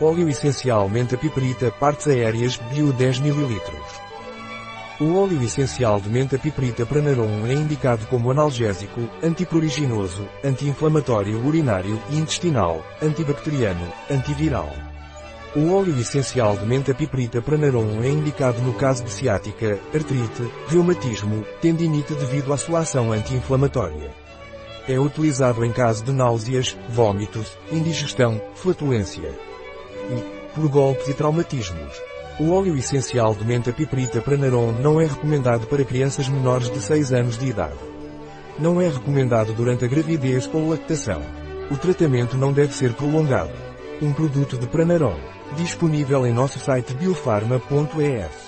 Óleo essencial menta piperita partes aéreas bio 10 ml. O óleo essencial de menta piperita pranarum é indicado como analgésico, antipruriginoso, anti-inflamatório urinário e intestinal, antibacteriano, antiviral. O óleo essencial de menta piperita pranarum é indicado no caso de ciática, artrite, reumatismo, tendinite devido à sua ação anti-inflamatória. É utilizado em caso de náuseas, vômitos, indigestão, flatulência e por golpes e traumatismos. O óleo essencial de menta piperita pranarum não é recomendado para crianças menores de 6 anos de idade. Não é recomendado durante a gravidez ou lactação. O tratamento não deve ser prolongado. Um produto de Pranarom. Disponível em nosso site biofarma.es.